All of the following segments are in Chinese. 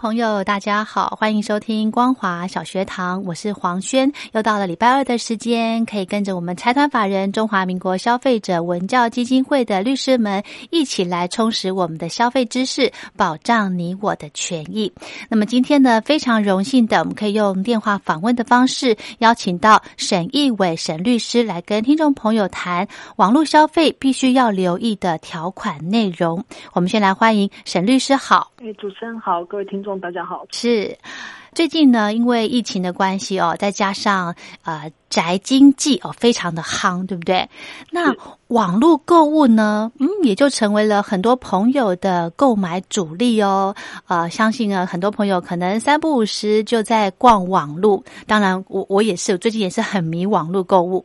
朋友，大家好，欢迎收听光华小学堂，我是黄轩。又到了礼拜二的时间，可以跟着我们财团法人中华民国消费者文教基金会的律师们一起来充实我们的消费知识，保障你我的权益。那么今天呢，非常荣幸的，我们可以用电话访问的方式，邀请到沈义伟沈律师来跟听众朋友谈网络消费必须要留意的条款内容。我们先来欢迎沈律师，好，哎，主持人好。各位听众，大家好。是最近呢，因为疫情的关系哦，再加上呃宅经济哦，非常的夯，对不对？那网络购物呢，嗯，也就成为了很多朋友的购买主力哦。呃，相信呢，很多朋友可能三不五时就在逛网络。当然，我我也是，最近也是很迷网络购物。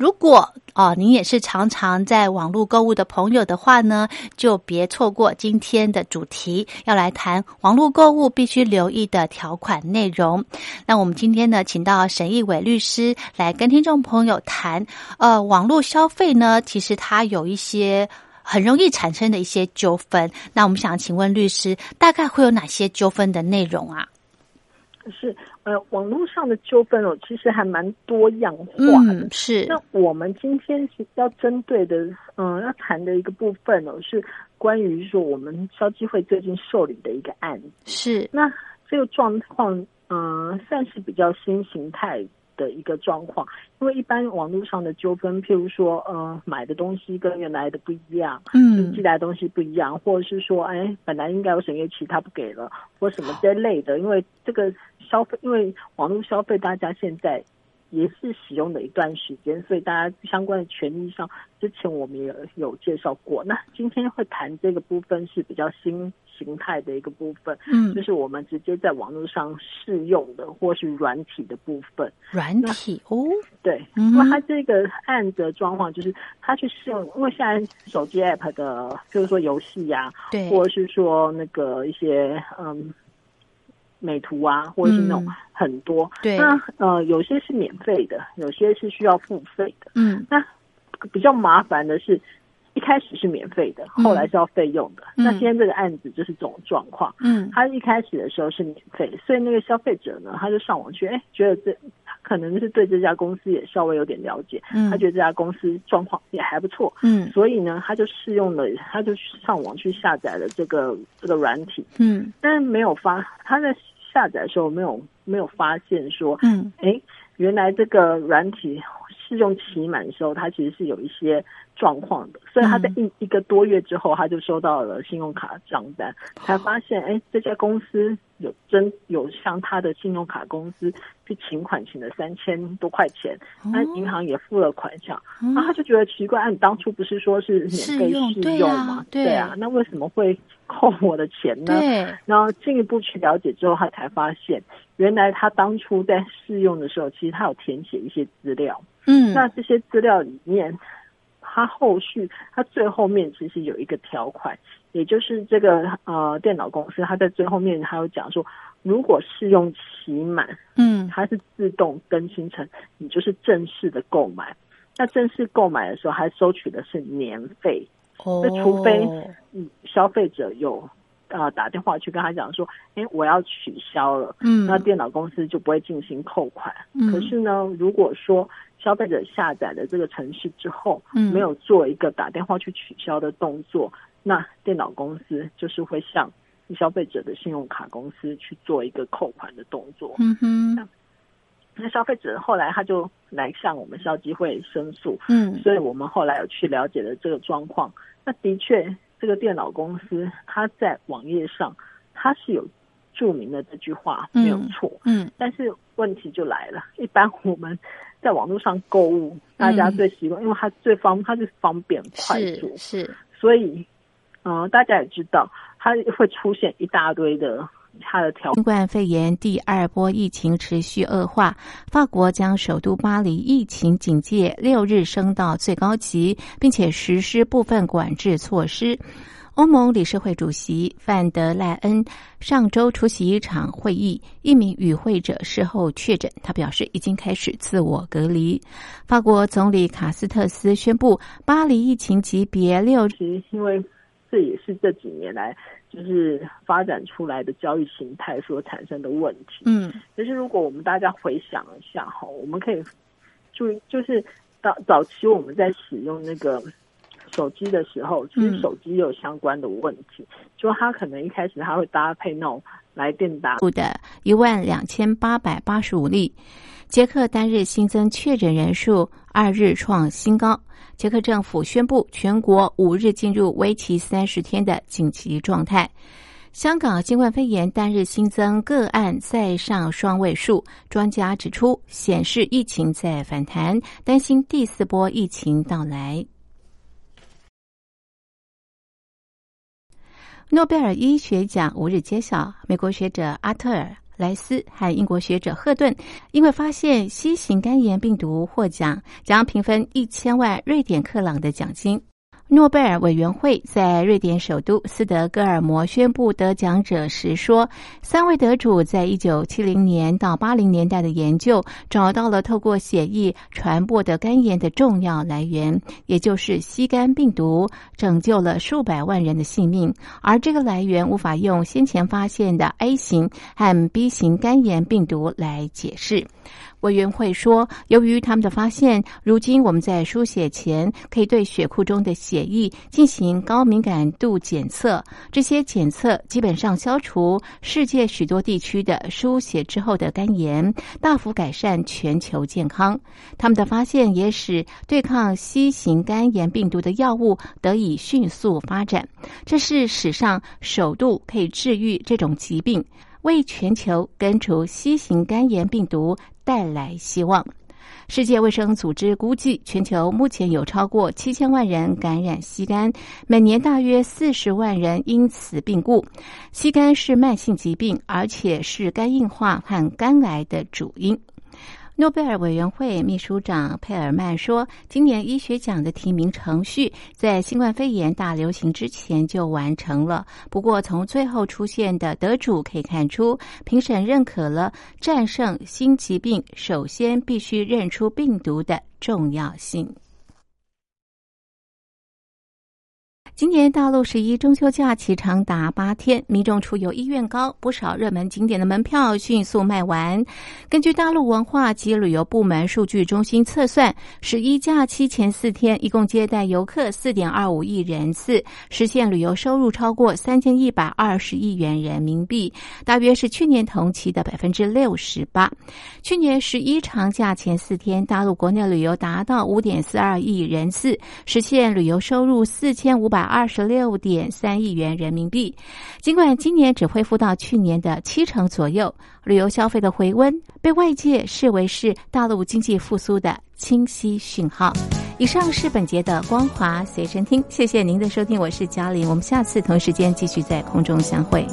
如果哦，您也是常常在网络购物的朋友的话呢，就别错过今天的主题，要来谈网络购物必须留意的条款内容。那我们今天呢，请到沈义伟律师来跟听众朋友谈。呃，网络消费呢，其实它有一些很容易产生的一些纠纷。那我们想请问律师，大概会有哪些纠纷的内容啊？是呃，网络上的纠纷哦，其实还蛮多样化的。是那我们今天要针对的，嗯，要谈的一个部分哦，是关于说我们消基会最近受理的一个案子。是那这个状况，嗯，算是比较新形态的一个状况。因为一般网络上的纠纷，譬如说，呃，买的东西跟原来的不一样，嗯，寄来的东西不一样，或者是说，哎，本来应该有审阅期，他不给了，或什么这类的。因为这个消费，因为网络消费，大家现在也是使用的一段时间，所以大家相关的权益上，之前我们也有介绍过。那今天会谈这个部分是比较新形态的一个部分，嗯，就是我们直接在网络上试用的，或是软体的部分。软体哦，对，嗯因为它这个案的状况就是，它去试用，因为现在手机 app 的，就是说游戏呀、对，或者是说那个一些嗯美图啊，或者是那种嗯很多。对那呃，有些是免费的，有些是需要付费的。嗯那比较麻烦的是，一开始是免费的，嗯后来是要费用的。嗯那今天这个案子就是这种状况。嗯他一开始的时候是免费，所以那个消费者呢，他就上网去，哎，觉得这可能是对这家公司也稍微有点了解，嗯，他觉得这家公司状况也还不错，嗯所以呢，他就试用了，他就上网去下载了这个这个软体，嗯但是没有发，他在下载的时候没有没有发现说，嗯。哎，原来这个软体试用期满的时候，他其实是有一些状况的，所以他在嗯一、一个多月之后，他就收到了信用卡账单，才发现，哎，这家公司有真有向他的信用卡公司去请款，请了三千多块钱，那银行也付了款项，嗯然后他就觉得奇怪，啊，你当初不是说是免费试用吗？对啊，那为什么会扣我的钱呢？对，然后进一步去了解之后，他才发现，原来他当初在试用的时候，其实他有填写一些资料。嗯那这些资料里面，他后续他最后面其实有一个条款，也就是这个呃电脑公司，他在最后面还有讲说，如果试用期满，嗯它是自动更新成你就是正式的购买。那正式购买的时候，还收取的是年费。哦，那除非嗯，消费者有呃打电话去跟他讲说，哎，我要取消了，嗯那电脑公司就不会进行扣款。嗯可是呢，如果说消费者下载了这个程式之后，嗯没有做一个打电话去取消的动作，那电脑公司就是会向消费者的信用卡公司去做一个扣款的动作。嗯哼那消费者后来他就来向我们消基会申诉。嗯所以我们后来有去了解了这个状况。那的确，这个电脑公司它在网页上它是有注明的这句话，嗯没有错。嗯但是问题就来了，一般我们在网络上购物，大家最习惯，因为它最方，它就是方便快速是，是，所以，嗯、大家也知道，它会出现一大堆的它的条新冠肺炎第二波疫情持续恶化，法国将首都巴黎疫情警戒六日升到最高级，并且实施部分管制措施。欧盟理事会主席范德赖恩上周出席一场会议，一名与会者事后确诊，他表示已经开始自我隔离。法国总理卡斯特斯宣布，巴黎疫情级别六其实因为这也是这几年来就是发展出来的交易形态所产生的问题。嗯可是如果我们大家回想一下哈，我们可以注意，就是早早期我们在使用那个手机的时候，其实嗯手机有相关的问题，就它可能一开始它会搭配那种来电打部的一万两千八百八十五例。捷克单日新增确诊人数二日创新高。捷克政府宣布，全国五日进入为期三十天的紧急状态。香港新冠肺炎单日新增个案再上双位数，专家指出，显示疫情在反弹，担心第四波疫情到来。诺贝尔医学奖五日揭晓，美国学者阿特尔。莱斯和英国学者赫顿因为发现新型肝炎病毒获奖，将平分一千万瑞典克朗的奖金。诺贝尔委员会在瑞典首都斯德哥尔摩宣布得奖者时说，三位得主在一九七零年到八零年代的研究找到了透过血液传播的肝炎的重要来源，也就是吸肝病毒，拯救了数百万人的性命。而这个来源无法用先前发现的 A 型和 B 型肝炎病毒来解释。委员会说，由于他们的发现，如今我们在输血前可以对血库中的血液进行高敏感度检测。这些检测基本上消除世界许多地区的输血之后的肝炎，大幅改善全球健康。他们的发现也使对抗新型肝炎病毒的药物得以迅速发展。这是史上首度可以治愈这种疾病。为全球根除 C 型肝炎病毒带来希望。世界卫生组织估计，全球目前有超过七千万人感染吸肝，每年大约四十万人因此病故。吸肝是慢性疾病，而且是肝硬化和肝癌的主因。诺贝尔委员会秘书长佩尔曼说：“今年医学奖的提名程序在新冠肺炎大流行之前就完成了。不过，从最后出现的得主可以看出，评审认可了战胜新疾病首先必须认出病毒的重要性。”今年大陆十一中秋假期长达八天，民众出游意愿高，不少热门景点的门票迅速卖完。根据大陆文化及旅游部门数据中心测算，十一假期前四天一共接待游客四点二五亿人次，实现旅游收入超过三千一百二十亿元人民币，大约是去年同期的百分之六十八。去年十一长假前四天，大陆国内旅游达到五点四二亿人次，实现旅游收入四千五百。二十六点三亿元人民币。尽管今年只恢复到去年的七成左右，旅游消费的回温被外界视为是大陆经济复苏的清晰讯号。以上是本节的光华随身听，谢谢您的收听，我是嘉玲，我们下次同时间继续在空中相会。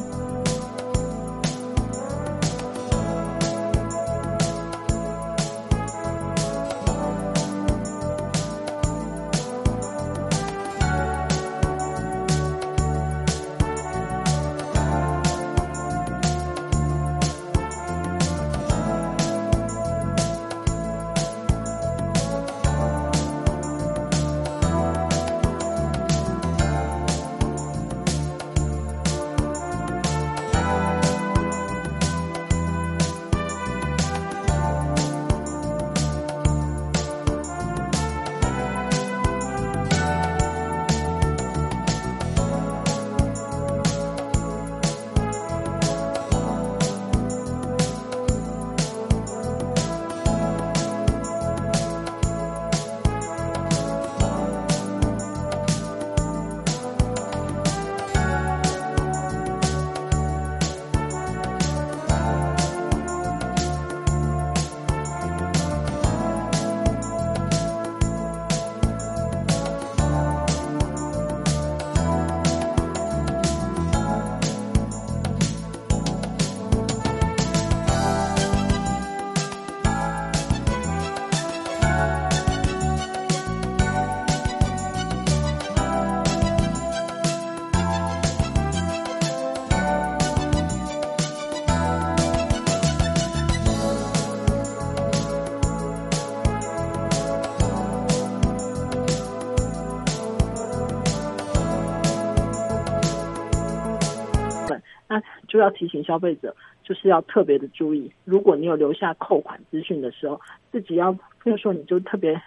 就要提醒消费者，就是要特别的注意，如果你有留下扣款资讯的时候，自己要，比如说你就特别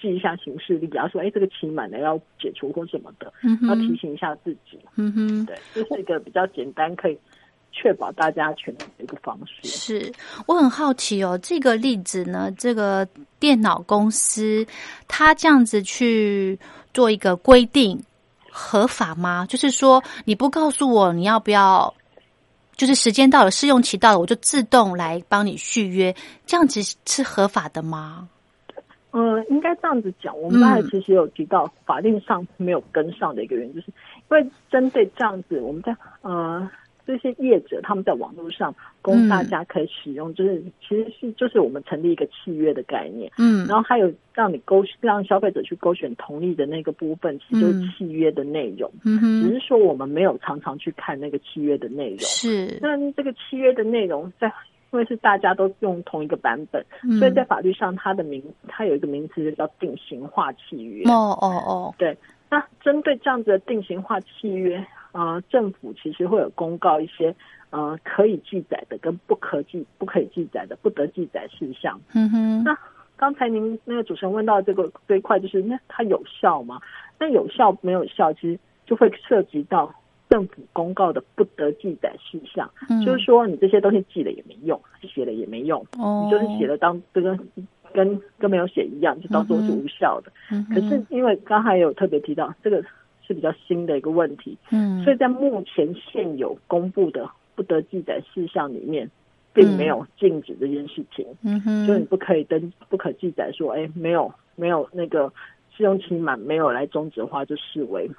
记一下行事历，假如说，哎，这个期满了要解除或什么的，要提醒一下自己。嗯哼，对，这是一个比较简单可以。确保大家权益的一个方式。是我很好奇哦，这个例子呢，这个电脑公司他这样子去做一个规定，合法吗？就是说你不告诉我你要不要，就是时间到了，试用期到了，我就自动来帮你续约，这样子是合法的吗？嗯，应该这样子讲。我们刚才其实有提到法令上没有跟上的一个原因，就是因为针对这样子，我们在呃。这些业者他们在网络上供大家可以使用，就是其实是就是我们成立一个契约的概念，嗯，然后还有让你勾让消费者去勾选同意的那个部分，其实就是契约的内容，嗯哼，只是说我们没有常常去看那个契约的内容，是。那这个契约的内容在因为是大家都用同一个版本，所以在法律上它的名它有一个名词就叫定型化契约，哦哦哦，对，那针对这样子的定型化契约。呃，政府其实会有公告一些呃可以记载的跟不可记不可以记载的不得记载事项。嗯哼。那刚才您那个主持人问到这个这一块，就是那它有效吗？那有效没有效，其实就会涉及到政府公告的不得记载事项。嗯。就是说，你这些东西记了也没用，写了也没用。哦。你就是写了当这个跟跟没有写一样，就当做是无效的。嗯。可是因为刚才有特别提到这个。是比较新的一个问题，嗯，所以在目前现有公布的不得记载事项里面，并没有禁止这件事情，嗯哼，就你不可以登，不可记载说，哎，没有没有那个试用期满没有来终止的话，就视为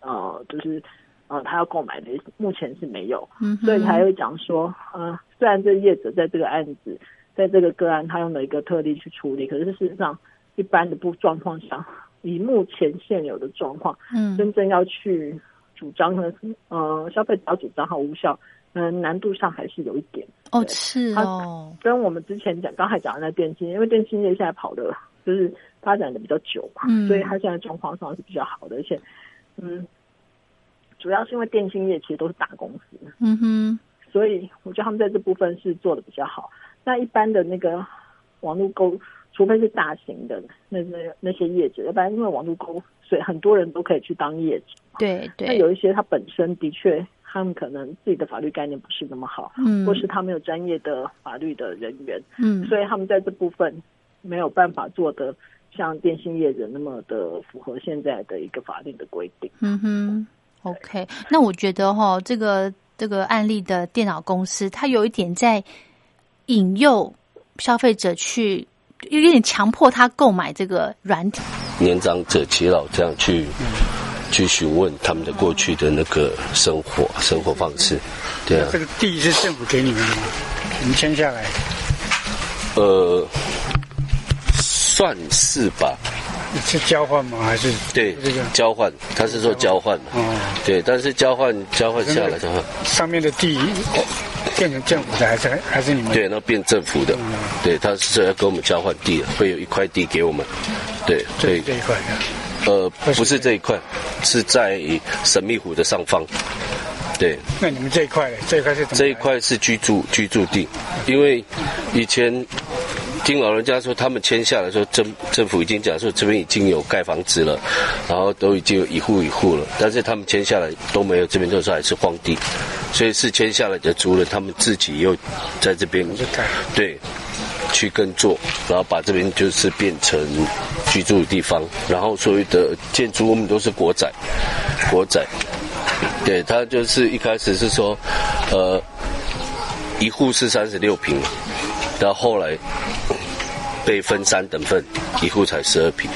呃，就是呃，他要购买的，目前是没有，嗯，所以才会讲说，呃，虽然这业者在这个案子，在这个个案，他用了一个特例去处理，可是事实上，一般的不状况下。以目前现有的状况，嗯，真正要去主张呢呃消费者要主张和无效，嗯，难度上还是有一点。哦，是哦。跟我们之前讲，刚才讲的那电信，因为电信业现在跑的就是发展的比较久嘛，嗯，所以它现在状况上是比较好的，而且，嗯，主要是因为电信业其实都是大公司，嗯哼，所以我觉得他们在这部分是做的比较好。那一般的那个网络购。除非是大型的那那那些业者，要不然因为网络购，所以很多人都可以去当业者。对对。那有一些他本身的确，他们可能自己的法律概念不是那么好，嗯，或是他没有专业的法律的人员，嗯，所以他们在这部分没有办法做的像电信业者那么的符合现在的一个法律的规定。嗯哼，OK，那我觉得哈，这个这个案例的电脑公司，它有一点在引诱消费者去。有点强迫他购买这个软体。年长者耆老这样去去询问他们的过去的那个生活生活方式，对啊。这个地是政府给你们的吗？你们签下来？呃，算是吧。是交换吗？还是对这个交换？他是说交换哦，对，但是交换交换下来的话，上面的地。变成政府的还是还是你们？对，那变政府的，对，他是要跟我们交换地的，会有一块地给我们，对，这这一块的，呃，不是这一块，是在神秘湖的上方，对。那你们这一块呢？这一块是？这一块是居住居住地，因为以前。听老人家说，他们签下来说政政府已经讲说这边已经有盖房子了，然后都已经有一户一户了，但是他们签下来都没有，这边都是还是荒地，所以是签下来的族人他们自己又在这边对去耕作，然后把这边就是变成居住的地方，然后所有的建筑我们都是国宅，国宅，对他就是一开始是说，呃，一户是三十六平。到后来被分三等份，一户才十二平，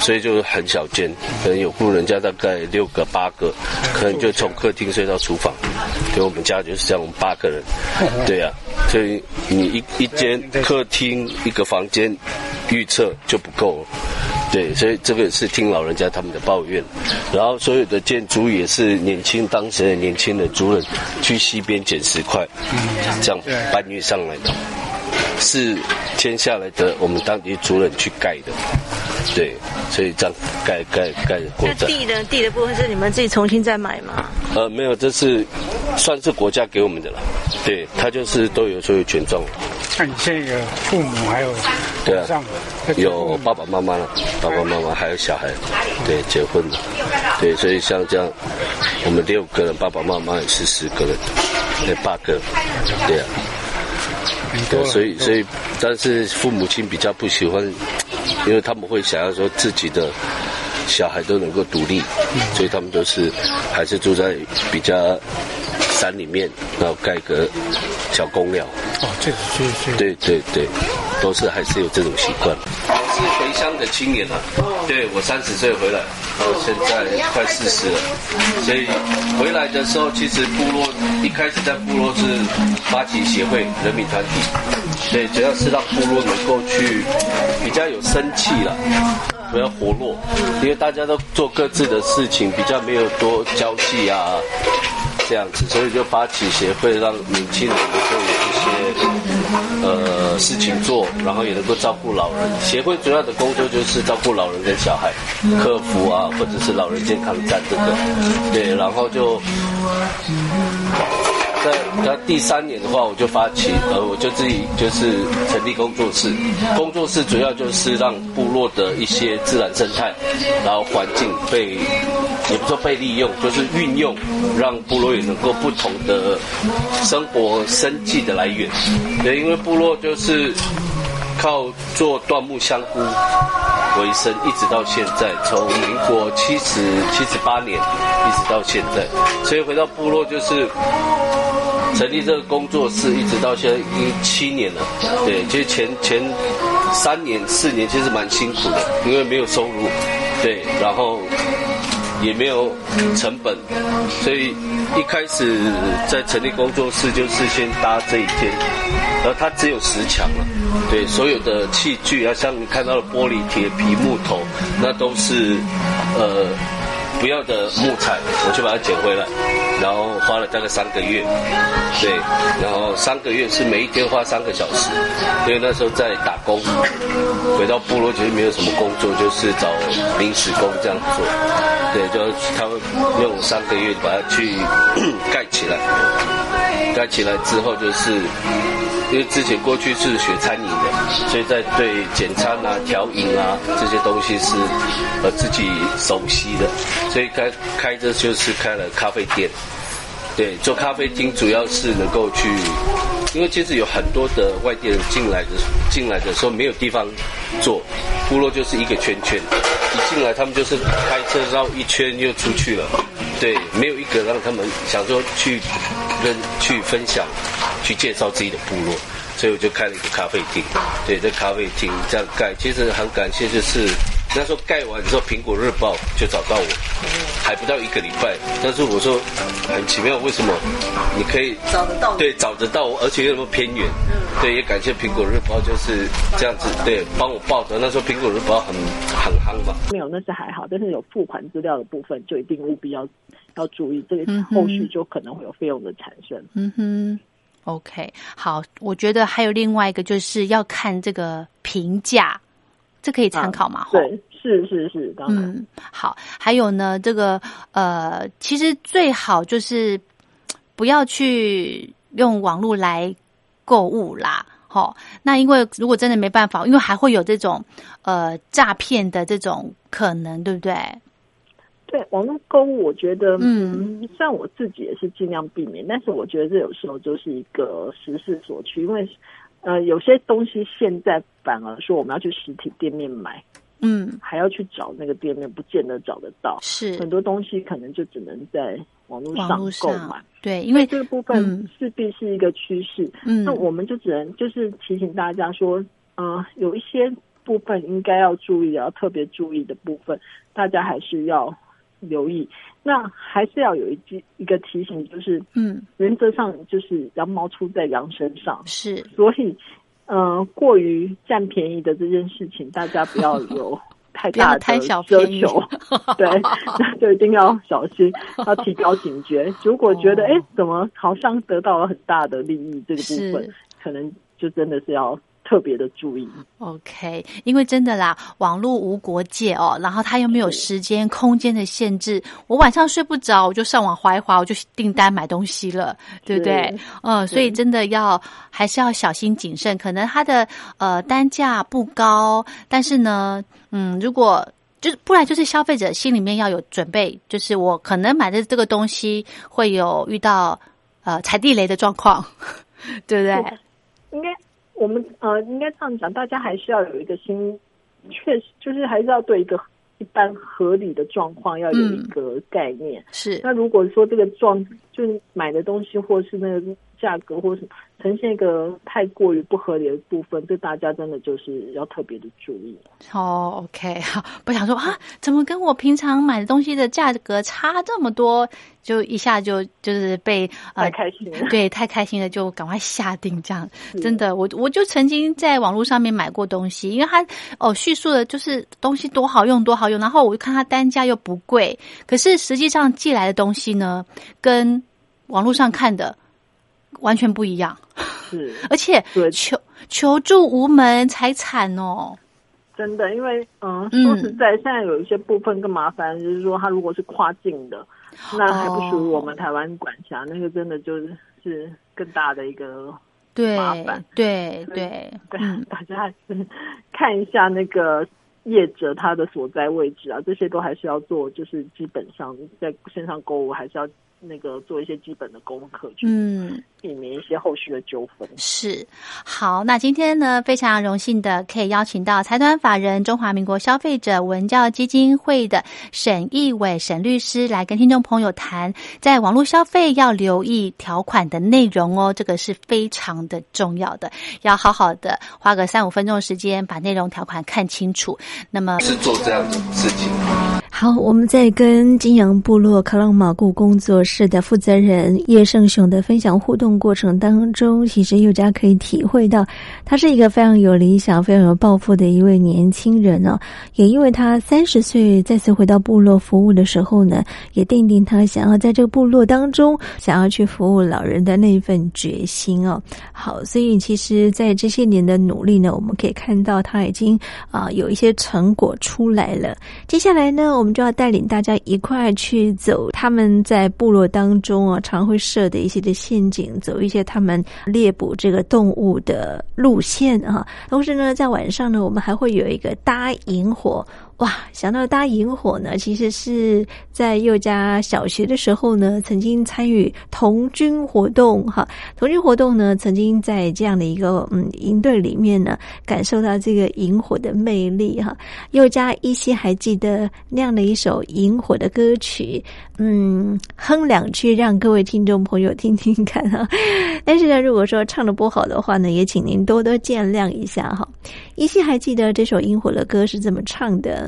所以就很小间。可能有户人家大概六个八个，可能就从客厅睡到厨房。对，我们家就是这样，我们八个人。对呀，所以你一一间客厅一个房间预测就不够。对，所以这个是听老人家他们的抱怨。然后所有的建筑也是年轻当时的年轻的族人去西边捡石块，这样搬运上来的。是签下来的，我们当地族人去盖的，对，所以这样盖盖盖国那债。地的？地的部分是你们自己重新再买吗？呃，没有，这是算是国家给我们的了。对，他就是都有所有权状，那你现在有父母还有对啊有爸爸妈妈了，爸爸妈妈还有小孩，对，结婚了，对，所以像这样，我们六个人，爸爸妈妈也是十个人，对，八个，对啊，对，所以所以，但是父母亲比较不喜欢，因为他们会想要说自己的小孩都能够独立，所以他们都是还是住在比较山里面，然后盖个小公寮。哦，这个是是，对对对，都是还是有这种习惯。乡的青年了，对我三十岁回来，到现在快四十了，所以回来的时候，其实部落一开始在部落是发起协会人民团体，对，主要是让部落能够去比较有生气了。比较活络，因为大家都做各自的事情，比较没有多交际啊，这样子，所以就发起协会，让年轻人能够有呃事情做，然后也能够照顾老人。协会主要的工作就是照顾老人跟小孩，客服啊，或者是老人健康站这个，对，然后就。那第三年的话，我就发起，呃，我就自己就是成立工作室。工作室主要就是让部落的一些自然生态，然后环境被，也不说被利用，就是运用，让部落也能够不同的生活生计的来源。对，因为部落就是靠做椴木香菇为生，一直到现在，从民国七十七十八年一直到现在，所以回到部落就是。成立这个工作室，一直到现在已经七年了。对，其实前前三年、四年其实蛮辛苦的，因为没有收入，对，然后也没有成本，所以一开始在成立工作室就是先搭这一间，然后它只有十墙了，对，所有的器具啊，像你看到的玻璃、铁皮、木头，那都是呃。不要的木材，我去把它捡回来，然后花了大概三个月，对，然后三个月是每一天花三个小时，因为那时候在打工，回到部落其实没有什么工作，就是找临时工这样做，对，就他们用三个月把它去 盖起来，盖起来之后就是。因为之前过去是学餐饮的，所以在对简餐啊、调饮啊这些东西是呃自己熟悉的，所以开开着就是开了咖啡店。对，做咖啡厅主要是能够去，因为其实有很多的外地人进来的进来的时候没有地方坐，部落就是一个圈圈，一进来他们就是开车绕一圈又出去了，对，没有一个让他们想说去跟去分享。去介绍自己的部落，所以我就开了一个咖啡厅。对，这咖啡厅这样盖，其实很感谢，就是那时候盖完之后，《苹果日报》就找到我，还不到一个礼拜。但是我说很奇妙，为什么你可以找得到？对，找得到我，而且又那么偏远。对，也感谢《苹果日报》就是这样子，对，帮我报的。那时候《苹果日报》很很夯嘛。没有，那是还好，但是有付款资料的部分，就一定务必要要注意，这个后续就可能会有费用的产生。嗯哼。OK，好，我觉得还有另外一个就是要看这个评价，这可以参考嘛？对，是是是，当然。嗯，好，还有呢，这个呃，其实最好就是不要去用网络来购物啦。好，那因为如果真的没办法，因为还会有这种呃诈骗的这种可能，对不对？对网络购物，我觉得，嗯，虽然我自己也是尽量避免，但是我觉得这有时候就是一个时势所趋，因为，呃，有些东西现在反而说我们要去实体店面买，嗯，还要去找那个店面，不见得找得到，是。很多东西可能就只能在网络上购买，对，因为这个部分势必是一个趋势，嗯，那我们就只能就是提醒大家说，呃，有一些部分应该要注意，要特别注意的部分，大家还是要。留意，那还是要有一句一个提醒，就是嗯，原则上就是羊毛出在羊身上，是，所以，呃，过于占便宜的这件事情，大家不要有 太大的奢求，对，那就一定要小心，要提高警觉。如果觉得哎，怎么好像得到了很大的利益，这个部分，可能就真的是要。特别的注意。OK，因为真的啦，网络无国界哦，然后它又没有时间、空间的限制，我晚上睡不着，我就上网划一划，我就订单买东西了，对不对？嗯，所以真的要还是要小心谨慎。可能它的呃单价不高，但是呢，嗯，如果就是不然就是消费者心里面要有准备，就是我可能买的这个东西会有遇到呃踩地雷的状况，对不对？应该我们呃，应该这样讲，大家还是要有一个心，确实就是还是要对一个一般合理的状况要有一个概念。是那如果说这个状就是买的东西或是那个价格或是呈现一个太过于不合理的部分，这大家真的就是要特别的注意。哦，OK，好，不想说啊，怎么跟我平常买的东西的价格差这么多？就一下就就是被呃太开心了，对，太开心了，就赶快下定这样。真的，我我就曾经在网络上面买过东西，因为它哦叙述的就是东西多好用多好用，然后我就看它单价又不贵，可是实际上寄来的东西呢，跟网络上看的完全不一样。是，而且求求助无门才惨哦。真的，因为嗯，说实在，现在有一些部分更麻烦，就是说，他如果是跨境的，那还不属于我们台湾管辖，那个真的就是是更大的一个麻烦。对对对，大家还是看一下那个业者他的所在位置啊，这些都还是要做，就是基本上在线上购物还是要。那个做一些基本的功课，嗯，避免一些后续的纠纷。是好，那今天呢，非常荣幸的可以邀请到财团法人中华民国消费者文教基金会的沈义伟沈律师来跟听众朋友谈，在网络消费要留意条款的内容哦，这个是非常的重要的，要好好的花个三五分钟时间把内容条款看清楚。那么是做这样的事情。好，我们在跟金阳部落卡朗马固工作室的负责人叶胜雄的分享互动过程当中，其实佑家可以体会到，他是一个非常有理想、非常有抱负的一位年轻人哦。也因为他三十岁再次回到部落服务的时候呢，也奠定他想要在这个部落当中想要去服务老人的那一份决心哦。好，所以其实，在这些年的努力呢，我们可以看到他已经啊、有一些成果出来了。接下来呢，我们就要带领大家一块去走他们在部落当中啊常会设的一些的陷阱，走一些他们猎捕这个动物的路线啊。同时呢，在晚上呢，我们还会有一个搭萤火。哇，想到搭萤火呢，其实是在佑家小学的时候呢，曾经参与童军活动哈。童军活动呢，曾经在这样的一个嗯营队里面呢，感受到这个萤火的魅力哈。佑家依稀还记得那样的一首萤火的歌曲，嗯，哼两句让各位听众朋友听听看哈。但是呢，如果说唱的不好的话呢，也请您多多见谅一下哈。依稀还记得这首萤火的歌是这么唱的。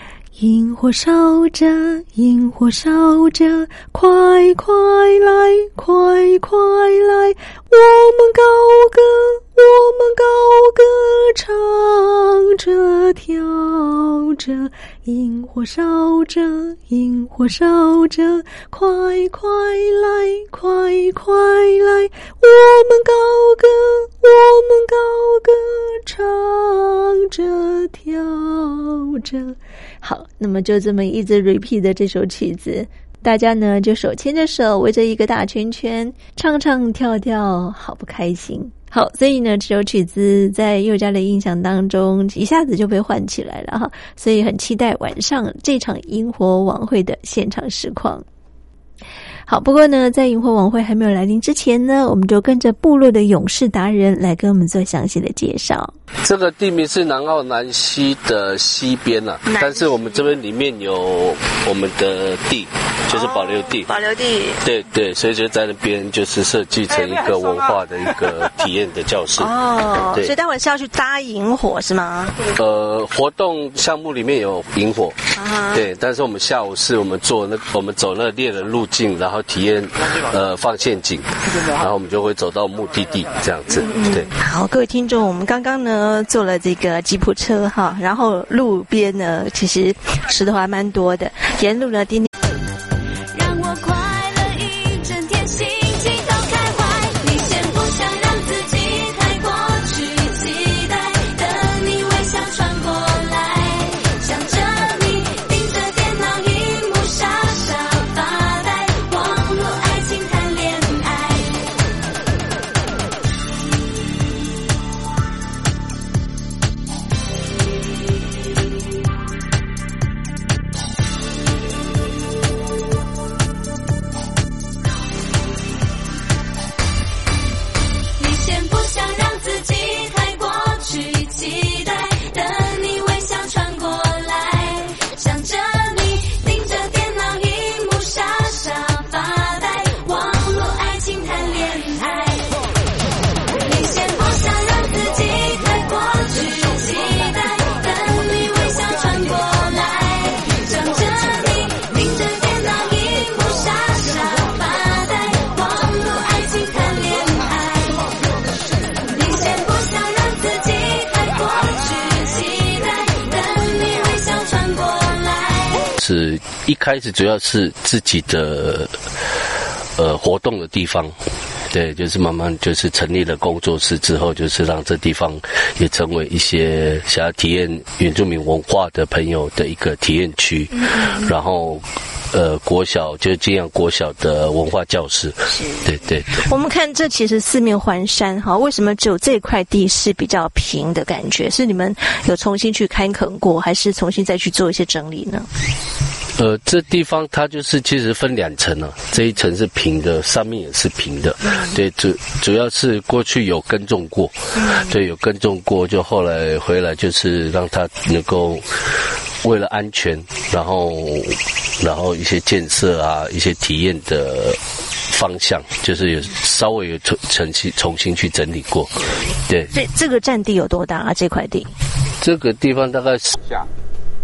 萤火烧着，萤火烧着，快快来，快快来！我们高歌，我们高歌，唱着跳着。萤火烧着，萤火烧着，快快来，快快来！我们高歌，我们高歌，唱着跳着。好，那么就这么一直 repeat 的这首曲子，大家呢就手牵着手，围着一个大圈圈，唱唱跳跳，好不开心。好，所以呢，这首曲子在佑家的印象当中一下子就被唤起来了哈，所以很期待晚上这场萤火晚会的现场实况。好，不过呢，在萤火晚会还没有来临之前呢，我们就跟着部落的勇士达人来跟我们做详细的介绍。这个地名是南澳南溪的西边呐、啊，但是我们这边里面有我们的地，就是保留地。哦、保留地。对对，所以就在那边就是设计成一个文化的一个体验的教室。哦，所以待会是要去搭萤火是吗？呃，活动项目里面有萤火，啊、对，但是我们下午是我们做那我们走那猎人路径，然后体验呃放陷阱，然后我们就会走到目的地这样子。对，好，各位听众，我们刚刚呢。坐了这个吉普车哈，然后路边呢，其实石头还蛮多的，沿路呢叮。让就是一开始主要是自己的呃活动的地方。对，就是慢慢就是成立了工作室之后，就是让这地方也成为一些想要体验原住民文化的朋友的一个体验区。然后，呃，国小就这样国小的文化教室。是，对对对。我们看这其实四面环山哈，为什么只有这块地是比较平的感觉？是你们有重新去开垦过，还是重新再去做一些整理呢？呃，这地方它就是其实分两层了，这一层是平的，上面也是平的。对，主主要是过去有耕种过，对，有耕种过，就后来回来就是让它能够为了安全，然后然后一些建设啊，一些体验的方向，就是有稍微有重重新重新去整理过。对，这这个占地有多大啊？这块地？这个地方大概是。下，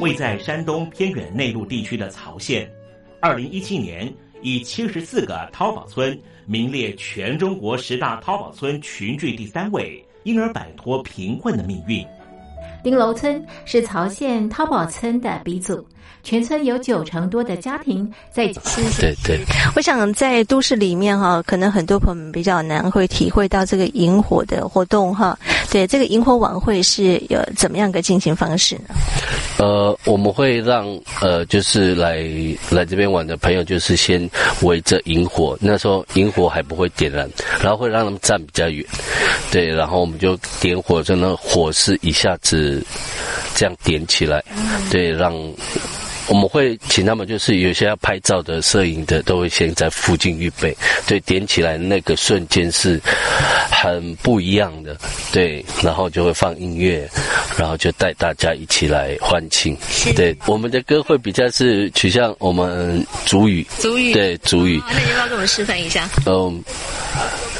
位在山东偏远内陆地区的曹县，二零一七年以七十四个淘宝村名列全中国十大淘宝村群聚第三位，因而摆脱贫困的命运。丁楼村是曹县淘宝村的鼻祖，全村有九成多的家庭在吃。对对，我想在都市里面哈，可能很多朋友们比较难会体会到这个萤火的活动哈。对，这个萤火晚会是有怎么样个进行方式呢？呃，我们会让呃，就是来来这边玩的朋友，就是先围着萤火，那时候萤火还不会点燃，然后会让他们站比较远，对，然后我们就点火，就那火势一下子这样点起来，对，让。我们会请他们，就是有些要拍照的、摄影的，都会先在附近预备。对，点起来那个瞬间是很不一样的。对，然后就会放音乐，然后就带大家一起来欢庆。对，我们的歌会比较是取向我们主语。主语。对，主语。那你要不要给我们示范一下？嗯，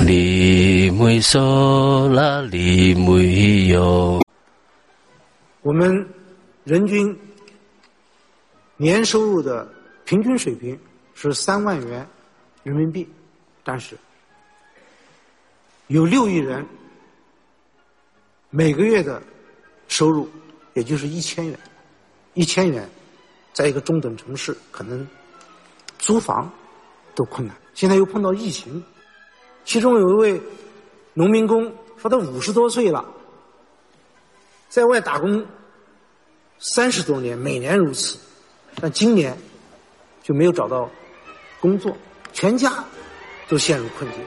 你没说啦，你没有。我们人均。年收入的平均水平是三万元人民币，但是有六亿人每个月的收入也就是一千元，一千元在一个中等城市可能租房都困难。现在又碰到疫情，其中有一位农民工说他五十多岁了，在外打工三十多年，每年如此。但今年就没有找到工作，全家都陷入困境。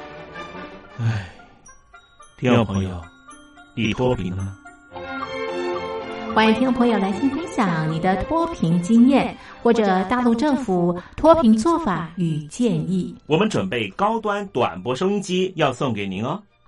唉，听众朋友，你脱贫了吗？欢迎听众朋友来信分享你的脱贫经验，或者大陆政府脱贫做法与建议。我们准备高端短波收音机要送给您哦。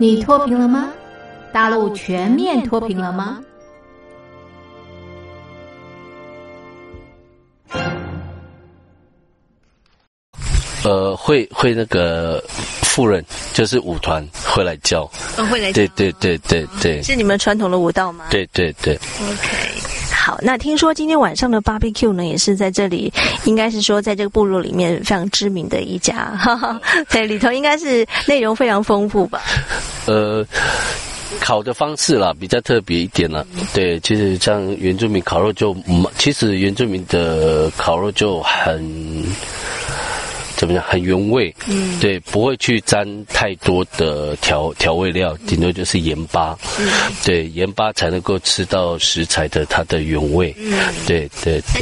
你脱贫了吗？大陆全面脱贫了吗？呃，会会那个富人就是舞团会来教，哦，会来对对对对对，是你们传统的舞蹈吗？对对对。OK，好，那听说今天晚上的 barbecue 呢，也是在这里，应该是说在这个部落里面非常知名的一家，哈哈，对，里头应该是内容非常丰富吧？呃，烤的方式啦比较特别一点啦。对，其实像原住民烤肉就，嗯其实原住民的烤肉就很。怎么讲？很原味，嗯，对，不会去沾太多的调调味料，顶多就是盐巴，嗯，对，盐巴才能够吃到食材的它的原味，嗯，对对对。